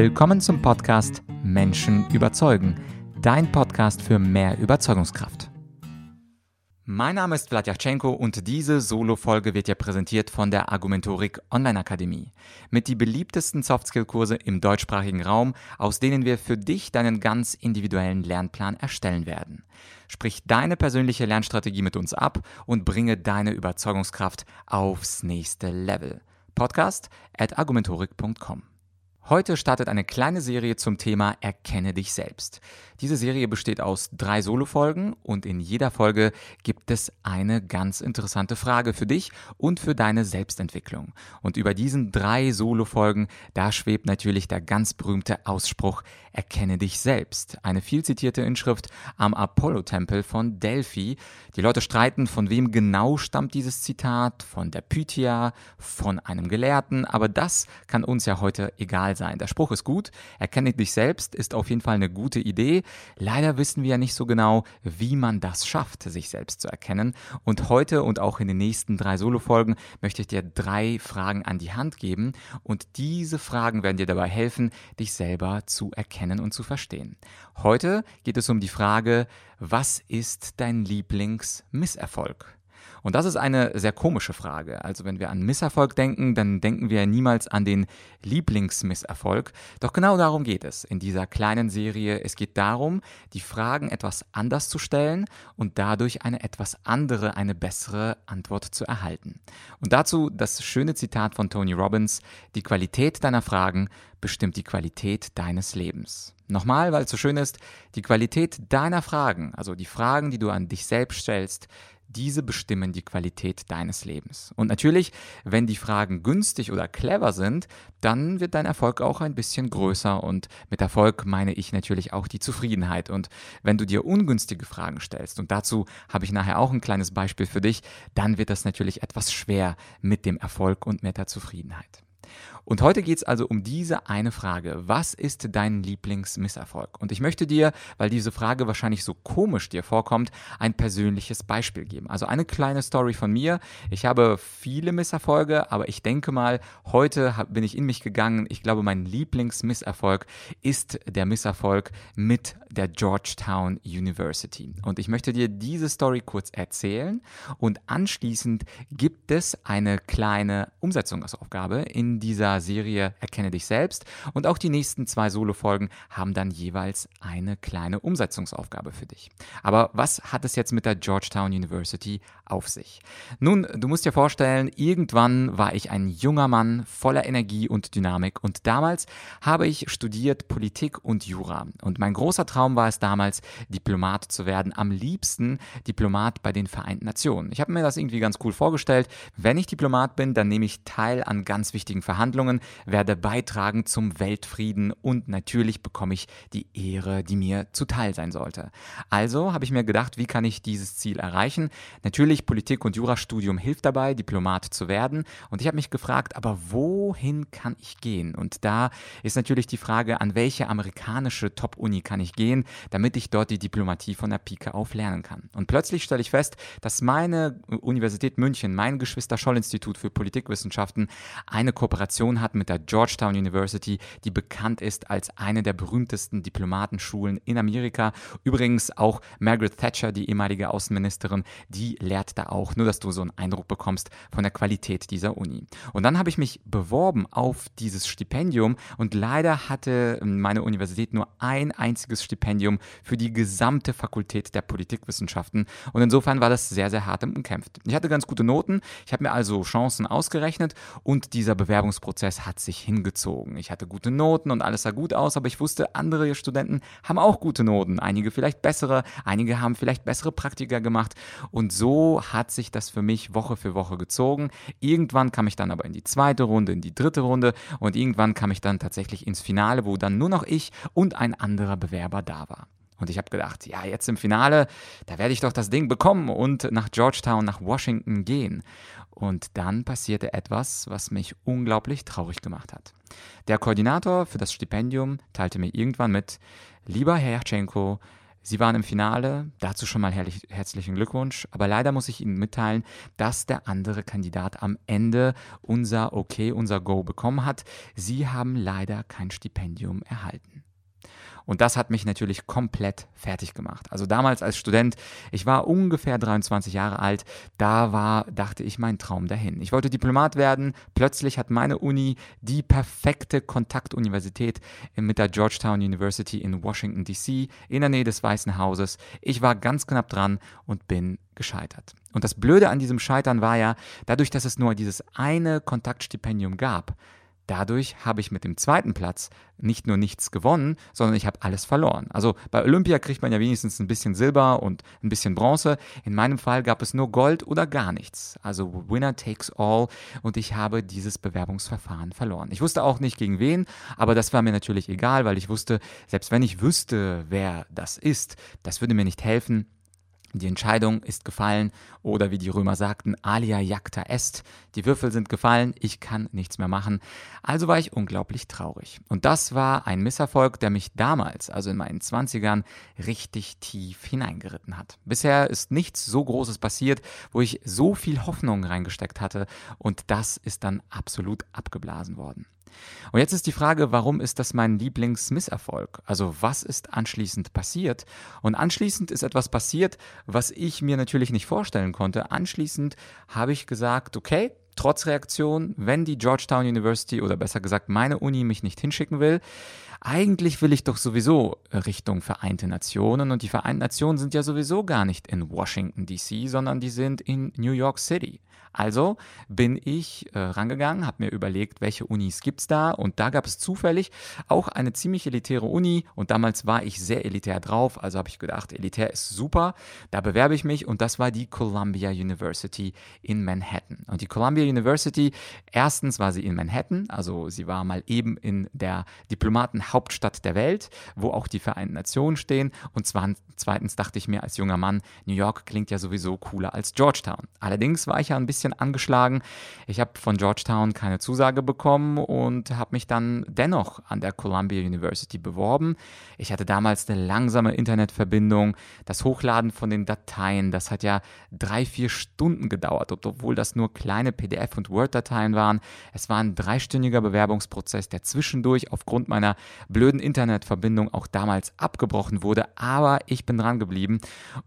Willkommen zum Podcast Menschen überzeugen, dein Podcast für mehr Überzeugungskraft. Mein Name ist Vladyachenko und diese Solo-Folge wird dir präsentiert von der Argumentorik Online Akademie. Mit die beliebtesten Softskill-Kurse im deutschsprachigen Raum, aus denen wir für dich deinen ganz individuellen Lernplan erstellen werden. Sprich deine persönliche Lernstrategie mit uns ab und bringe deine Überzeugungskraft aufs nächste Level. Podcast at argumentorik.com. Heute startet eine kleine Serie zum Thema Erkenne dich selbst. Diese Serie besteht aus drei Solo-Folgen und in jeder Folge gibt es eine ganz interessante Frage für dich und für deine Selbstentwicklung. Und über diesen drei Solo-Folgen, da schwebt natürlich der ganz berühmte Ausspruch Erkenne dich selbst. Eine viel zitierte Inschrift am Apollo-Tempel von Delphi. Die Leute streiten, von wem genau stammt dieses Zitat, von der Pythia, von einem Gelehrten, aber das kann uns ja heute egal sein. Der Spruch ist gut, erkenne dich selbst ist auf jeden Fall eine gute Idee. Leider wissen wir ja nicht so genau, wie man das schafft, sich selbst zu erkennen. Und heute und auch in den nächsten drei Solo-Folgen möchte ich dir drei Fragen an die Hand geben und diese Fragen werden dir dabei helfen, dich selber zu erkennen und zu verstehen. Heute geht es um die Frage, was ist dein Lieblingsmisserfolg? Und das ist eine sehr komische Frage. Also wenn wir an Misserfolg denken, dann denken wir niemals an den Lieblingsmisserfolg. Doch genau darum geht es in dieser kleinen Serie. Es geht darum, die Fragen etwas anders zu stellen und dadurch eine etwas andere, eine bessere Antwort zu erhalten. Und dazu das schöne Zitat von Tony Robbins, die Qualität deiner Fragen bestimmt die Qualität deines Lebens. Nochmal, weil es so schön ist, die Qualität deiner Fragen, also die Fragen, die du an dich selbst stellst, diese bestimmen die Qualität deines Lebens. Und natürlich, wenn die Fragen günstig oder clever sind, dann wird dein Erfolg auch ein bisschen größer. Und mit Erfolg meine ich natürlich auch die Zufriedenheit. Und wenn du dir ungünstige Fragen stellst, und dazu habe ich nachher auch ein kleines Beispiel für dich, dann wird das natürlich etwas schwer mit dem Erfolg und mit der Zufriedenheit. Und heute geht es also um diese eine Frage. Was ist dein Lieblingsmisserfolg? Und ich möchte dir, weil diese Frage wahrscheinlich so komisch dir vorkommt, ein persönliches Beispiel geben. Also eine kleine Story von mir. Ich habe viele Misserfolge, aber ich denke mal, heute bin ich in mich gegangen. Ich glaube, mein Lieblingsmisserfolg ist der Misserfolg mit der Georgetown University. Und ich möchte dir diese Story kurz erzählen und anschließend gibt es eine kleine Umsetzungsaufgabe in dieser Serie Erkenne dich selbst. Und auch die nächsten zwei Solo-Folgen haben dann jeweils eine kleine Umsetzungsaufgabe für dich. Aber was hat es jetzt mit der Georgetown University auf sich? Nun, du musst dir vorstellen, irgendwann war ich ein junger Mann voller Energie und Dynamik und damals habe ich studiert Politik und Jura. Und mein großer Traum war es damals, Diplomat zu werden, am liebsten Diplomat bei den Vereinten Nationen. Ich habe mir das irgendwie ganz cool vorgestellt. Wenn ich Diplomat bin, dann nehme ich teil an ganz wichtigen Verhandlungen Verhandlungen, werde beitragen zum Weltfrieden und natürlich bekomme ich die Ehre, die mir zuteil sein sollte. Also habe ich mir gedacht, wie kann ich dieses Ziel erreichen? Natürlich Politik und Jurastudium hilft dabei, Diplomat zu werden und ich habe mich gefragt, aber wohin kann ich gehen? Und da ist natürlich die Frage, an welche amerikanische Top-Uni kann ich gehen, damit ich dort die Diplomatie von der Pike auf lernen kann. Und plötzlich stelle ich fest, dass meine Universität München, mein Geschwister-Scholl-Institut für Politikwissenschaften, eine Kooperation hat mit der Georgetown University, die bekannt ist als eine der berühmtesten Diplomatenschulen in Amerika. Übrigens auch Margaret Thatcher, die ehemalige Außenministerin, die lehrt da auch, nur dass du so einen Eindruck bekommst von der Qualität dieser Uni. Und dann habe ich mich beworben auf dieses Stipendium und leider hatte meine Universität nur ein einziges Stipendium für die gesamte Fakultät der Politikwissenschaften und insofern war das sehr, sehr hart umkämpft. Ich hatte ganz gute Noten, ich habe mir also Chancen ausgerechnet und dieser Bewerbungsprozess Prozess hat sich hingezogen. Ich hatte gute Noten und alles sah gut aus, aber ich wusste, andere Studenten haben auch gute Noten. Einige vielleicht bessere, einige haben vielleicht bessere Praktika gemacht. Und so hat sich das für mich Woche für Woche gezogen. Irgendwann kam ich dann aber in die zweite Runde, in die dritte Runde und irgendwann kam ich dann tatsächlich ins Finale, wo dann nur noch ich und ein anderer Bewerber da war. Und ich habe gedacht, ja, jetzt im Finale, da werde ich doch das Ding bekommen und nach Georgetown, nach Washington gehen. Und dann passierte etwas, was mich unglaublich traurig gemacht hat. Der Koordinator für das Stipendium teilte mir irgendwann mit, lieber Herr Herrchenko, Sie waren im Finale, dazu schon mal herrlich, herzlichen Glückwunsch, aber leider muss ich Ihnen mitteilen, dass der andere Kandidat am Ende unser Okay, unser Go bekommen hat. Sie haben leider kein Stipendium erhalten. Und das hat mich natürlich komplett fertig gemacht. Also damals als Student, ich war ungefähr 23 Jahre alt, da war, dachte ich, mein Traum dahin. Ich wollte Diplomat werden. Plötzlich hat meine Uni die perfekte Kontaktuniversität mit der Georgetown University in Washington, DC, in der Nähe des Weißen Hauses. Ich war ganz knapp dran und bin gescheitert. Und das Blöde an diesem Scheitern war ja, dadurch, dass es nur dieses eine Kontaktstipendium gab, Dadurch habe ich mit dem zweiten Platz nicht nur nichts gewonnen, sondern ich habe alles verloren. Also bei Olympia kriegt man ja wenigstens ein bisschen Silber und ein bisschen Bronze. In meinem Fall gab es nur Gold oder gar nichts. Also Winner takes all und ich habe dieses Bewerbungsverfahren verloren. Ich wusste auch nicht gegen wen, aber das war mir natürlich egal, weil ich wusste, selbst wenn ich wüsste, wer das ist, das würde mir nicht helfen die Entscheidung ist gefallen oder wie die Römer sagten, alia jacta est. Die Würfel sind gefallen, ich kann nichts mehr machen. Also war ich unglaublich traurig. Und das war ein Misserfolg, der mich damals, also in meinen Zwanzigern, richtig tief hineingeritten hat. Bisher ist nichts so Großes passiert, wo ich so viel Hoffnung reingesteckt hatte und das ist dann absolut abgeblasen worden. Und jetzt ist die Frage, warum ist das mein Lieblingsmisserfolg? Also was ist anschließend passiert? Und anschließend ist etwas passiert, was ich mir natürlich nicht vorstellen konnte. Anschließend habe ich gesagt, okay, trotz Reaktion, wenn die Georgetown University oder besser gesagt meine Uni mich nicht hinschicken will, eigentlich will ich doch sowieso Richtung Vereinte Nationen und die Vereinten Nationen sind ja sowieso gar nicht in Washington DC, sondern die sind in New York City. Also bin ich äh, rangegangen, habe mir überlegt, welche Unis gibt es da und da gab es zufällig auch eine ziemlich elitäre Uni und damals war ich sehr elitär drauf, also habe ich gedacht, elitär ist super, da bewerbe ich mich und das war die Columbia University in Manhattan. Und die Columbia University, erstens war sie in Manhattan, also sie war mal eben in der Diplomatenhauptstadt der Welt, wo auch die Vereinten Nationen stehen und zwar, zweitens dachte ich mir als junger Mann, New York klingt ja sowieso cooler als Georgetown. Allerdings war ich ja ein bisschen angeschlagen. Ich habe von Georgetown keine Zusage bekommen und habe mich dann dennoch an der Columbia University beworben. Ich hatte damals eine langsame Internetverbindung. Das Hochladen von den Dateien, das hat ja drei, vier Stunden gedauert, obwohl das nur kleine PDF- und Word-Dateien waren. Es war ein dreistündiger Bewerbungsprozess, der zwischendurch aufgrund meiner blöden Internetverbindung auch damals abgebrochen wurde. Aber ich bin dran geblieben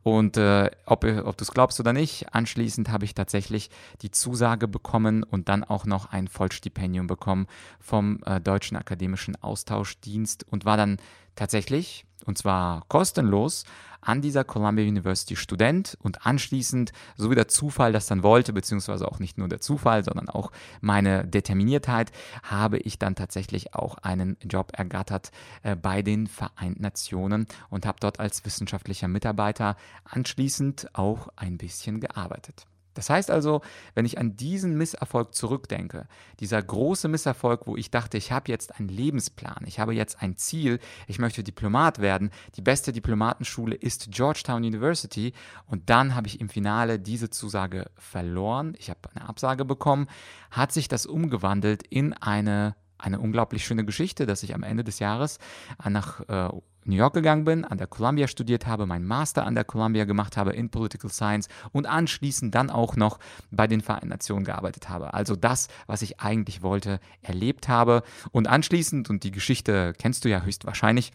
und äh, ob, ob du es glaubst oder nicht, anschließend habe ich tatsächlich die Zusage bekommen und dann auch noch ein Vollstipendium bekommen vom äh, Deutschen Akademischen Austauschdienst und war dann tatsächlich, und zwar kostenlos, an dieser Columbia University Student und anschließend, so wie der Zufall das dann wollte, beziehungsweise auch nicht nur der Zufall, sondern auch meine Determiniertheit, habe ich dann tatsächlich auch einen Job ergattert äh, bei den Vereinten Nationen und habe dort als wissenschaftlicher Mitarbeiter anschließend auch ein bisschen gearbeitet. Das heißt also, wenn ich an diesen Misserfolg zurückdenke, dieser große Misserfolg, wo ich dachte, ich habe jetzt einen Lebensplan, ich habe jetzt ein Ziel, ich möchte Diplomat werden, die beste Diplomatenschule ist Georgetown University und dann habe ich im Finale diese Zusage verloren, ich habe eine Absage bekommen, hat sich das umgewandelt in eine eine unglaublich schöne Geschichte, dass ich am Ende des Jahres nach äh, New York gegangen bin, an der Columbia studiert habe, meinen Master an der Columbia gemacht habe in Political Science und anschließend dann auch noch bei den Vereinten Nationen gearbeitet habe. Also das, was ich eigentlich wollte, erlebt habe. Und anschließend, und die Geschichte kennst du ja höchstwahrscheinlich,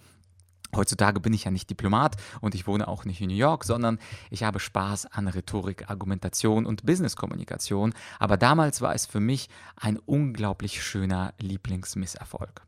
Heutzutage bin ich ja nicht Diplomat und ich wohne auch nicht in New York, sondern ich habe Spaß an Rhetorik, Argumentation und Businesskommunikation. Aber damals war es für mich ein unglaublich schöner Lieblingsmisserfolg.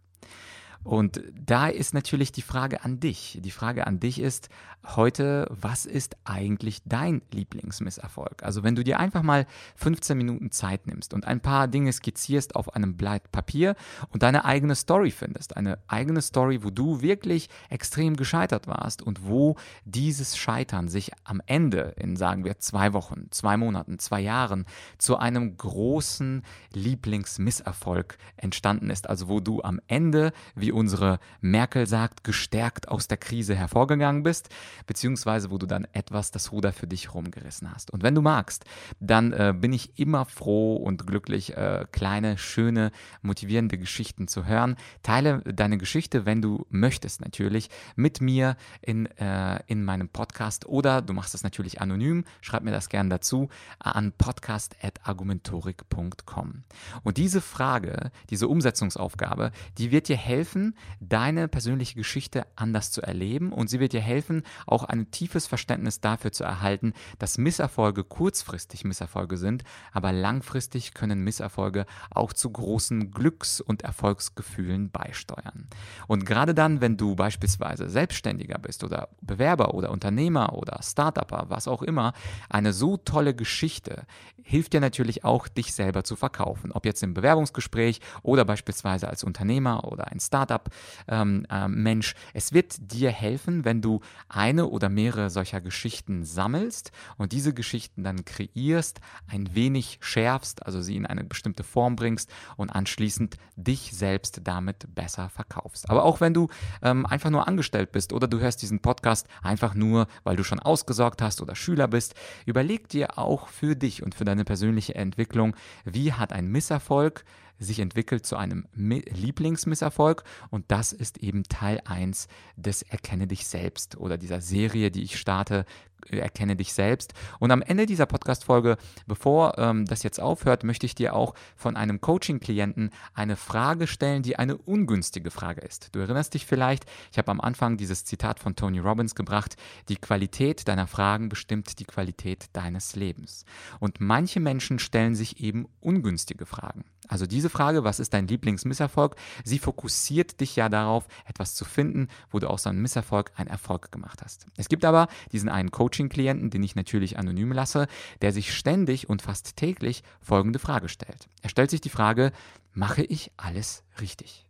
Und da ist natürlich die Frage an dich. Die Frage an dich ist heute, was ist eigentlich dein Lieblingsmisserfolg? Also wenn du dir einfach mal 15 Minuten Zeit nimmst und ein paar Dinge skizzierst auf einem Blatt Papier und deine eigene Story findest, eine eigene Story, wo du wirklich extrem gescheitert warst und wo dieses Scheitern sich am Ende in, sagen wir, zwei Wochen, zwei Monaten, zwei Jahren zu einem großen Lieblingsmisserfolg entstanden ist. Also wo du am Ende, wie wie unsere Merkel sagt, gestärkt aus der Krise hervorgegangen bist, beziehungsweise wo du dann etwas das Ruder für dich rumgerissen hast. Und wenn du magst, dann äh, bin ich immer froh und glücklich, äh, kleine, schöne, motivierende Geschichten zu hören. Teile deine Geschichte, wenn du möchtest, natürlich, mit mir in, äh, in meinem Podcast oder du machst das natürlich anonym, schreib mir das gerne dazu an podcast.argumentorik.com. Und diese Frage, diese Umsetzungsaufgabe, die wird dir helfen, deine persönliche Geschichte anders zu erleben und sie wird dir helfen, auch ein tiefes Verständnis dafür zu erhalten, dass Misserfolge kurzfristig Misserfolge sind, aber langfristig können Misserfolge auch zu großen Glücks- und Erfolgsgefühlen beisteuern. Und gerade dann, wenn du beispielsweise Selbstständiger bist oder Bewerber oder Unternehmer oder Startupper, was auch immer, eine so tolle Geschichte hilft dir natürlich auch, dich selber zu verkaufen. Ob jetzt im Bewerbungsgespräch oder beispielsweise als Unternehmer oder ein Startup-Mensch. Ähm, äh, es wird dir helfen, wenn du eine oder mehrere solcher Geschichten sammelst und diese Geschichten dann kreierst, ein wenig schärfst, also sie in eine bestimmte Form bringst und anschließend dich selbst damit besser verkaufst. Aber auch wenn du ähm, einfach nur angestellt bist oder du hörst diesen Podcast einfach nur, weil du schon ausgesorgt hast oder Schüler bist, überleg dir auch für dich und für deine persönliche Entwicklung, wie hat ein Misserfolg sich entwickelt zu einem Lieblingsmisserfolg. Und das ist eben Teil 1 des Erkenne dich selbst oder dieser Serie, die ich starte, Erkenne dich selbst. Und am Ende dieser Podcast-Folge, bevor ähm, das jetzt aufhört, möchte ich dir auch von einem Coaching-Klienten eine Frage stellen, die eine ungünstige Frage ist. Du erinnerst dich vielleicht, ich habe am Anfang dieses Zitat von Tony Robbins gebracht, die Qualität deiner Fragen bestimmt die Qualität deines Lebens. Und manche Menschen stellen sich eben ungünstige Fragen. Also diese Frage, was ist dein Lieblingsmisserfolg, sie fokussiert dich ja darauf, etwas zu finden, wo du aus einem Misserfolg einen Erfolg gemacht hast. Es gibt aber diesen einen Coaching-Klienten, den ich natürlich anonym lasse, der sich ständig und fast täglich folgende Frage stellt. Er stellt sich die Frage, mache ich alles richtig?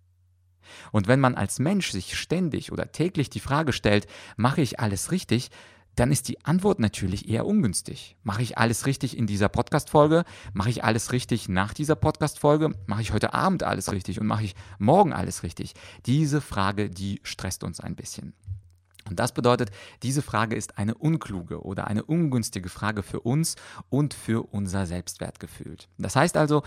Und wenn man als Mensch sich ständig oder täglich die Frage stellt, mache ich alles richtig, dann ist die Antwort natürlich eher ungünstig. Mache ich alles richtig in dieser Podcast-Folge? Mache ich alles richtig nach dieser Podcast-Folge? Mache ich heute Abend alles richtig und mache ich morgen alles richtig? Diese Frage, die stresst uns ein bisschen. Und das bedeutet, diese Frage ist eine unkluge oder eine ungünstige Frage für uns und für unser Selbstwertgefühl. Das heißt also,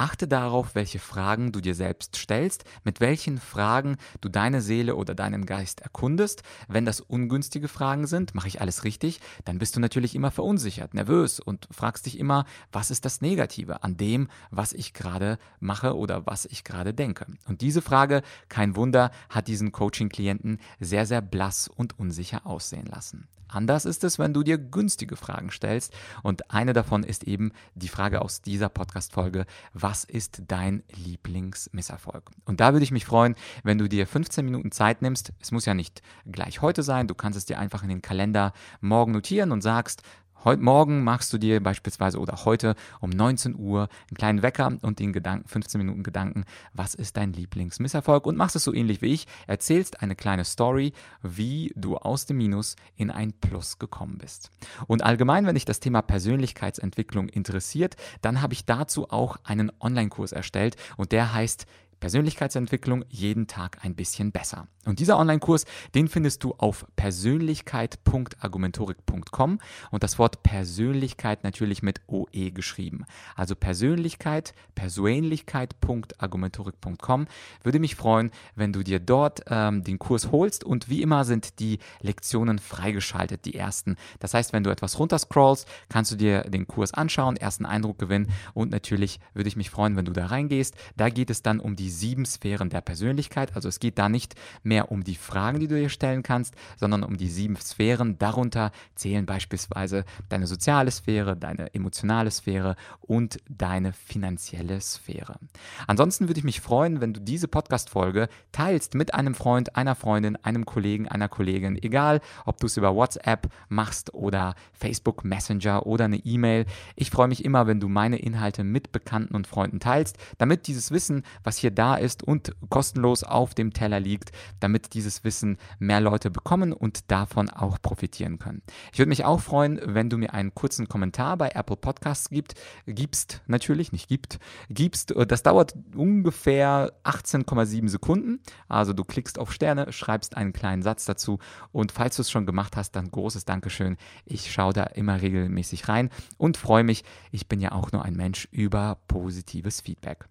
achte darauf, welche Fragen du dir selbst stellst, mit welchen Fragen du deine Seele oder deinen Geist erkundest. Wenn das ungünstige Fragen sind, mache ich alles richtig, dann bist du natürlich immer verunsichert, nervös und fragst dich immer, was ist das Negative an dem, was ich gerade mache oder was ich gerade denke. Und diese Frage, kein Wunder, hat diesen Coaching-Klienten sehr, sehr blass und unsicher aussehen lassen. Anders ist es, wenn du dir günstige Fragen stellst. Und eine davon ist eben die Frage aus dieser Podcast-Folge, was ist dein Lieblingsmisserfolg? Und da würde ich mich freuen, wenn du dir 15 Minuten Zeit nimmst. Es muss ja nicht gleich heute sein. Du kannst es dir einfach in den Kalender morgen notieren und sagst, Heute Morgen machst du dir beispielsweise oder heute um 19 Uhr einen kleinen Wecker und den Gedanken, 15 Minuten Gedanken, was ist dein Lieblingsmisserfolg und machst es so ähnlich wie ich, erzählst eine kleine Story, wie du aus dem Minus in ein Plus gekommen bist. Und allgemein, wenn dich das Thema Persönlichkeitsentwicklung interessiert, dann habe ich dazu auch einen Online-Kurs erstellt und der heißt Persönlichkeitsentwicklung jeden Tag ein bisschen besser. Und dieser Online-Kurs, den findest du auf persönlichkeit.argumentorik.com und das Wort Persönlichkeit natürlich mit OE geschrieben. Also Persönlichkeit, persönlichkeit.argumentorik.com. Würde mich freuen, wenn du dir dort ähm, den Kurs holst und wie immer sind die Lektionen freigeschaltet, die ersten. Das heißt, wenn du etwas runterscrollst, kannst du dir den Kurs anschauen, ersten Eindruck gewinnen und natürlich würde ich mich freuen, wenn du da reingehst. Da geht es dann um die sieben Sphären der Persönlichkeit. Also es geht da nicht mehr um die Fragen, die du dir stellen kannst, sondern um die sieben Sphären. Darunter zählen beispielsweise deine soziale Sphäre, deine emotionale Sphäre und deine finanzielle Sphäre. Ansonsten würde ich mich freuen, wenn du diese Podcast-Folge teilst mit einem Freund, einer Freundin, einem Kollegen, einer Kollegin, egal ob du es über WhatsApp machst oder Facebook Messenger oder eine E-Mail. Ich freue mich immer, wenn du meine Inhalte mit Bekannten und Freunden teilst, damit dieses Wissen, was hier da ist und kostenlos auf dem Teller liegt, damit dieses Wissen mehr Leute bekommen und davon auch profitieren können. Ich würde mich auch freuen, wenn du mir einen kurzen Kommentar bei Apple Podcasts gibt, gibst, natürlich, nicht gibt, gibst. Das dauert ungefähr 18,7 Sekunden. Also du klickst auf Sterne, schreibst einen kleinen Satz dazu und falls du es schon gemacht hast, dann großes Dankeschön. Ich schaue da immer regelmäßig rein und freue mich. Ich bin ja auch nur ein Mensch über positives Feedback.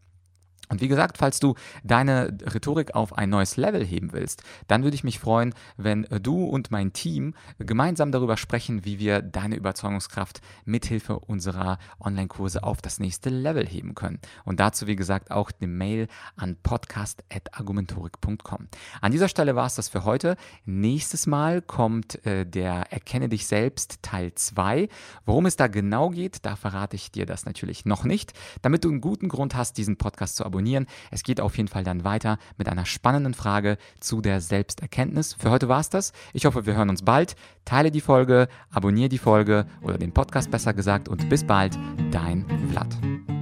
Und wie gesagt, falls du deine Rhetorik auf ein neues Level heben willst, dann würde ich mich freuen, wenn du und mein Team gemeinsam darüber sprechen, wie wir deine Überzeugungskraft mithilfe unserer Online-Kurse auf das nächste Level heben können. Und dazu, wie gesagt, auch eine Mail an podcast.argumentorik.com. An dieser Stelle war es das für heute. Nächstes Mal kommt äh, der Erkenne dich selbst Teil 2. Worum es da genau geht, da verrate ich dir das natürlich noch nicht, damit du einen guten Grund hast, diesen Podcast zu abonnieren abonnieren. Es geht auf jeden Fall dann weiter mit einer spannenden Frage zu der Selbsterkenntnis. Für heute war es das. Ich hoffe, wir hören uns bald. Teile die Folge, abonniere die Folge oder den Podcast besser gesagt und bis bald, dein Vlad.